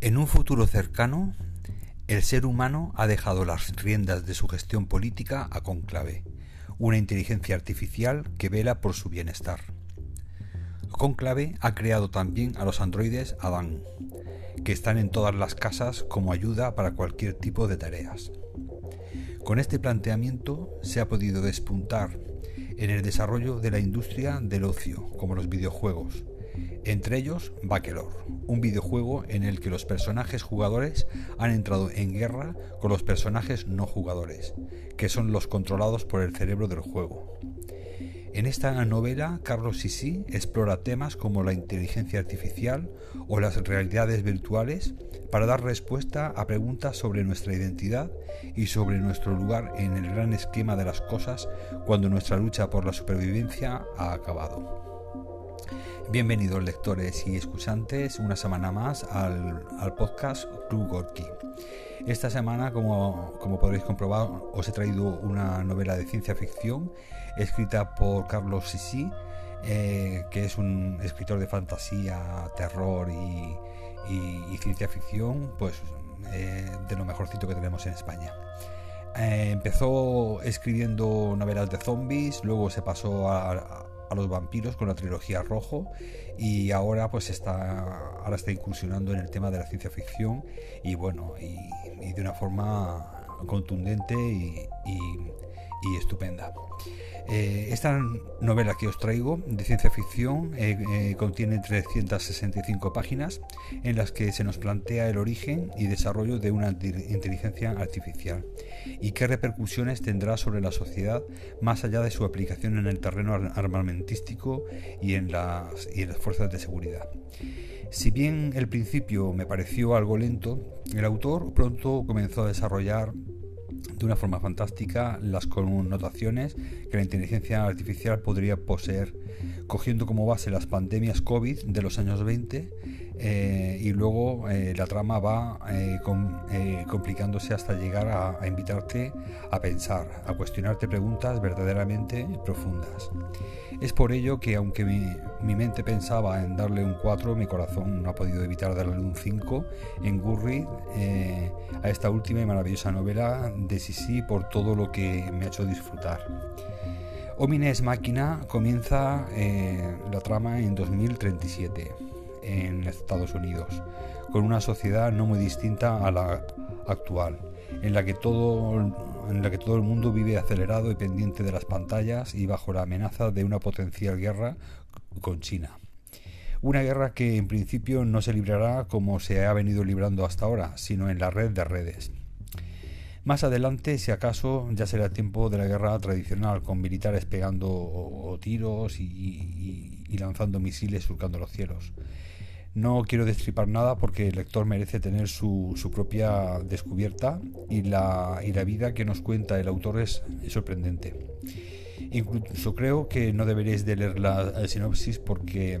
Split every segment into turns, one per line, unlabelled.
En un futuro cercano, el ser humano ha dejado las riendas de su gestión política a Conclave, una inteligencia artificial que vela por su bienestar. Conclave ha creado también a los androides Adán, que están en todas las casas como ayuda para cualquier tipo de tareas. Con este planteamiento se ha podido despuntar en el desarrollo de la industria del ocio, como los videojuegos, entre ellos Bakelor, un videojuego en el que los personajes jugadores han entrado en guerra con los personajes no jugadores, que son los controlados por el cerebro del juego. En esta novela, Carlos Sisi explora temas como la inteligencia artificial o las realidades virtuales para dar respuesta a preguntas sobre nuestra identidad y sobre nuestro lugar en el gran esquema de las cosas cuando nuestra lucha por la supervivencia ha acabado. Bienvenidos lectores y escuchantes una semana más al, podcast Club Gorky. Esta semana, como, podréis comprobar, os he traído una novela de ciencia ficción escrita por Carlos Sisi, eh, que es un escritor de fantasía, terror y, ciencia ficción, pues eh, de lo mejorcito que tenemos en España. Eh, empezó escribiendo novelas de zombies, luego se pasó a los vampiros con la trilogía Rojo y ahora pues está ahora está incursionando en el tema de la ciencia ficción y bueno y, de una forma contundente y estupenda. Eh, esta novela que os traigo de ciencia ficción eh, eh, contiene 365 páginas en las que se nos plantea el origen y desarrollo de una inteligencia artificial y qué repercusiones tendrá sobre la sociedad más allá de su aplicación en el terreno armamentístico y en las, y en las fuerzas de seguridad. Si bien el principio me pareció algo lento, el autor pronto comenzó a desarrollar de una forma fantástica las connotaciones que la inteligencia artificial podría poseer, cogiendo como base las pandemias COVID de los años 20 eh, y luego eh, la trama va eh, complicándose hasta llegar a, invitarte a pensar, a cuestionarte preguntas verdaderamente profundas. Es por ello que aunque mi, mi, mente pensaba en darle un 4, mi corazón no ha podido evitar darle un 5 en Gurri a esta última y maravillosa novela de Sisi por todo lo que me ha hecho disfrutar. Homines Máquina comienza la trama en 2037 en Estados Unidos, con una sociedad no muy distinta a la actual, en la que todo, en la que todo el mundo vive acelerado y pendiente de las pantallas y bajo la amenaza de una potencial guerra con China. Una guerra que en principio no se librará como se ha venido librando hasta ahora, sino en la red de redes. Más adelante, si acaso, ya será tiempo de la guerra tradicional, con militares pegando tiros y, lanzando misiles surcando los cielos. No quiero destripar nada porque el lector merece tener su, propia descubierta y la, y la, vida que nos cuenta el autor es, sorprendente. Incluso creo que no deberéis de leer la, sinopsis porque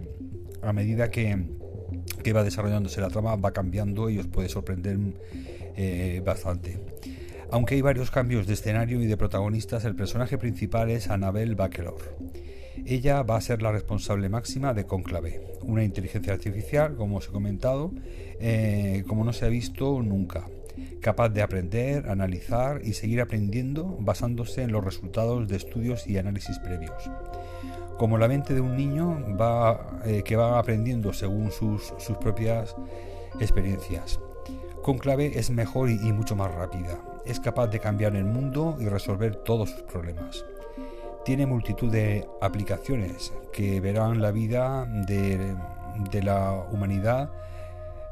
a medida que, que, va desarrollándose la trama va cambiando y os puede sorprender eh, bastante. Aunque hay varios cambios de escenario y de protagonistas, el personaje principal es Annabel Bakelor ella va a ser la responsable máxima de Conclave, una inteligencia artificial, como os he comentado, eh, como no se ha visto nunca, capaz de aprender, analizar y seguir aprendiendo basándose en los resultados de estudios y análisis previos. Como la mente de un niño eh, que va aprendiendo según sus, propias experiencias. Conclave es mejor y mucho más rápida. Es capaz de cambiar el mundo y resolver todos sus problemas tiene multitud de aplicaciones que verán la vida de, la humanidad,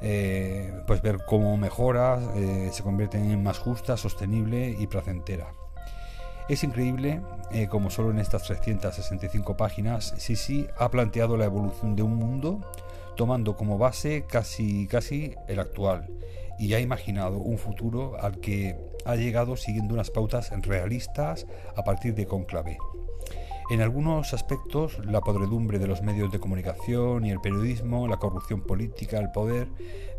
eh, pues ver cómo mejora, eh, se convierte en más justa, sostenible y placentera. Es increíble eh, como solo en estas 365 páginas Sisi ha planteado la evolución de un mundo tomando como base casi, casi el actual y ha imaginado un futuro al que ha llegado siguiendo unas pautas realistas a partir de Conclave. En algunos aspectos, la podredumbre de los medios de comunicación y el periodismo, la corrupción política, el poder,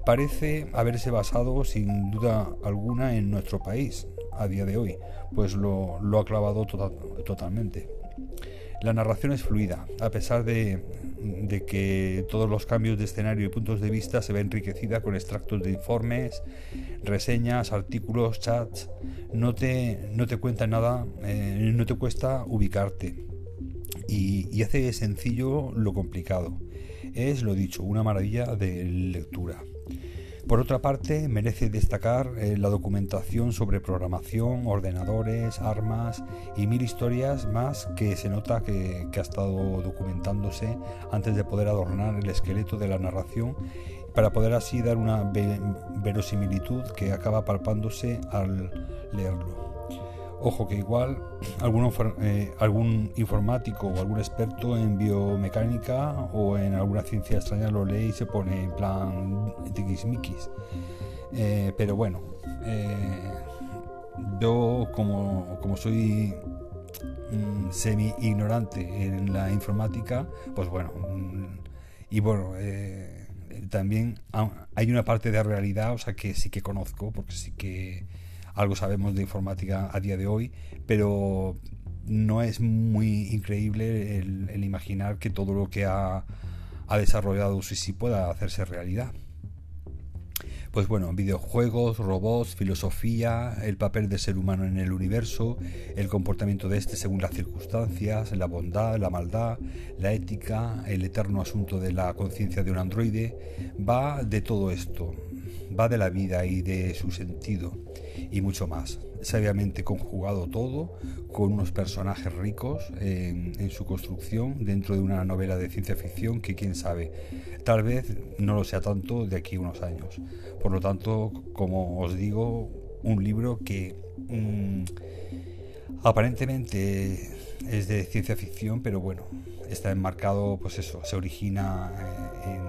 parece haberse basado sin duda alguna en nuestro país a día de hoy, pues lo, ha clavado tota-, totalmente. La narración es fluida, a pesar de, de que todos los cambios de escenario y puntos de vista se ve enriquecida con extractos de informes, reseñas, artículos, chats. No te, no te cuenta nada, eh, no te cuesta ubicarte. Y, y hace sencillo lo complicado. Es, lo dicho, una maravilla de lectura. Por otra parte, merece destacar eh, la documentación sobre programación, ordenadores, armas y mil historias más que se nota que, ha estado documentándose antes de poder adornar el esqueleto de la narración para poder así dar una verosimilitud que acaba palpándose al leerlo. Ojo que igual eh, algún informático o algún experto en biomecánica o en alguna ciencia extraña lo lee y se pone en plan tiquismiquis. Eh, pero bueno, eh, yo como, como soy mm, semi ignorante en la informática, pues bueno, mm, y bueno, también hay una parte de realidad, o sea que sí que conozco, porque sí que algo sabemos de informática a día de hoy, pero no es muy increíble el, imaginar que todo lo que ha, desarrollado sí sí pueda hacerse realidad. Pues bueno, videojuegos, robots, filosofía, el papel del ser humano en el universo, el comportamiento de este según las circunstancias, la bondad, la maldad, la ética, el eterno asunto de la conciencia de un androide, va de todo esto, va de la vida y de su sentido y mucho más. Sabiamente conjugado todo con unos personajes ricos en, su construcción dentro de una novela de ciencia ficción que quién sabe, tal vez no lo sea tanto de aquí a unos años. Por lo tanto, como os digo, un libro que mm, aparentemente es de ciencia ficción, pero bueno, está enmarcado, pues eso, se origina eh,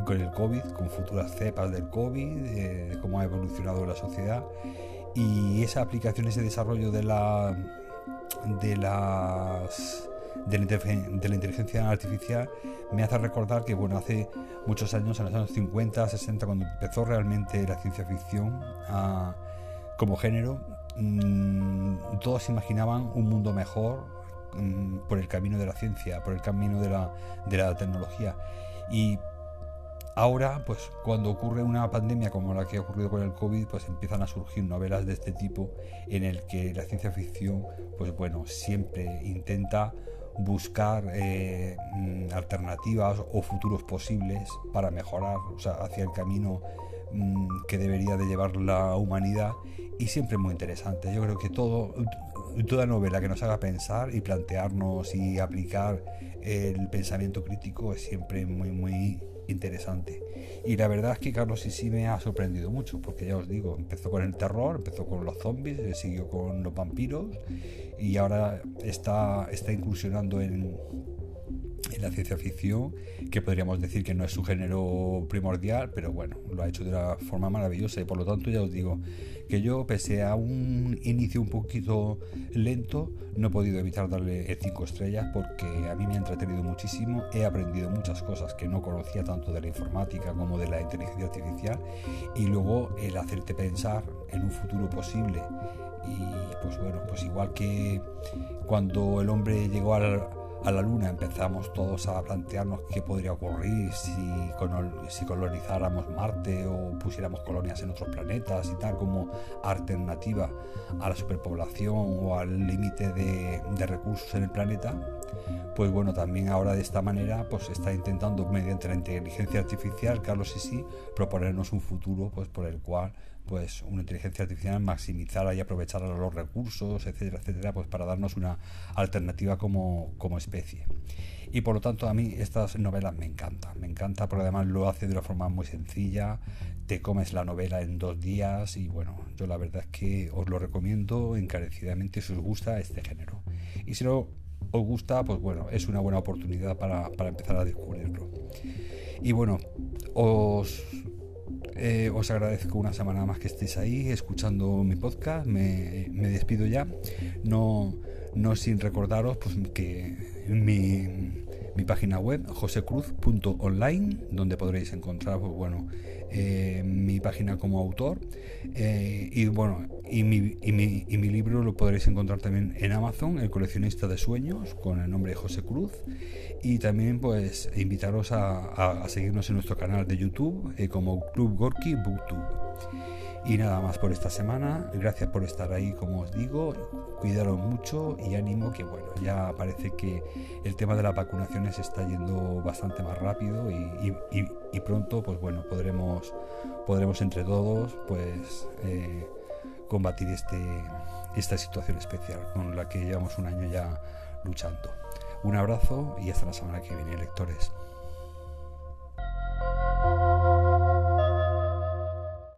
con el COVID, con futuras cepas del COVID, eh, de cómo ha evolucionado la sociedad. Y esa aplicación, ese desarrollo de la de las de la, inteligencia artificial me hace recordar que bueno hace muchos años en los años 50 60 cuando empezó realmente la ciencia ficción como género mm, todos imaginaban un mundo mejor mm, por el camino de la ciencia por el camino de la, de la tecnología. Y Ahora, pues cuando ocurre una pandemia como la que ha ocurrido con el COVID, pues empiezan a surgir novelas de este tipo en el que la ciencia ficción, pues bueno, siempre intenta buscar eh, alternativas o futuros posibles para mejorar, o sea, hacia el camino mm, que debería de llevar la humanidad y siempre muy interesante. Yo creo que todo, toda novela que nos haga pensar y plantearnos y aplicar el pensamiento crítico es siempre muy, muy interesante. Y la verdad es que Carlos sí me ha sorprendido mucho, porque ya os digo, empezó con el terror, empezó con los zombies, siguió con los vampiros y ahora está, está incursionando en, en la ciencia ficción, que podríamos decir que no es su género primordial, pero bueno, lo ha hecho de una forma maravillosa. Y por lo tanto ya os digo que yo, pese a un inicio un poquito lento, no he podido evitar darle 5 estrellas porque a mí me ha entretenido muchísimo, he aprendido muchas cosas que no conocía tanto de la informática como de la inteligencia artificial. Y luego el hacerte pensar en un futuro posible. Y pues bueno, pues igual que cuando el hombre llegó al a la Luna empezamos todos a plantearnos qué podría ocurrir si, si colonizáramos Marte o pusiéramos colonias en otros planetas y tal, como alternativa a la superpoblación o al límite de, de recursos en el planeta, pues bueno, también ahora de esta manera pues está intentando mediante la inteligencia artificial, Carlos sí, proponernos un futuro pues por el cual pues una inteligencia artificial maximizara y aprovechara los recursos, etcétera, etcétera, pues para darnos una alternativa como, como especie. Y por lo tanto a mí estas novelas me encantan, me encanta porque además lo hace de una forma muy sencilla, te comes la novela en dos días y bueno, yo la verdad es que os lo recomiendo encarecidamente si os gusta este género. Y si no os gusta, pues bueno, es una buena oportunidad para, para empezar a descubrirlo. Y bueno, os eh, os agradezco una semana más que estéis ahí escuchando mi podcast. Me, despido ya. No, no sin recordaros pues, que mi, mi página web josecruz.online, donde podréis encontrar pues, bueno, eh, mi página como autor eh, y bueno y mi, y, mi, y mi, libro lo podréis encontrar también en Amazon, El coleccionista de sueños, con el nombre de José Cruz. Y también pues invitaros a, seguirnos en nuestro canal de YouTube eh, como Club Gorky Booktube. Y nada más por esta semana. Gracias por estar ahí, como os digo. Cuidaros mucho y ánimo que bueno, ya parece que el tema de las vacunaciones está yendo bastante más rápido y, pronto pues bueno, podremos, podremos entre todos pues eh, combatir este, esta situación especial con la que llevamos un año ya luchando. Un abrazo y hasta la semana que viene, lectores.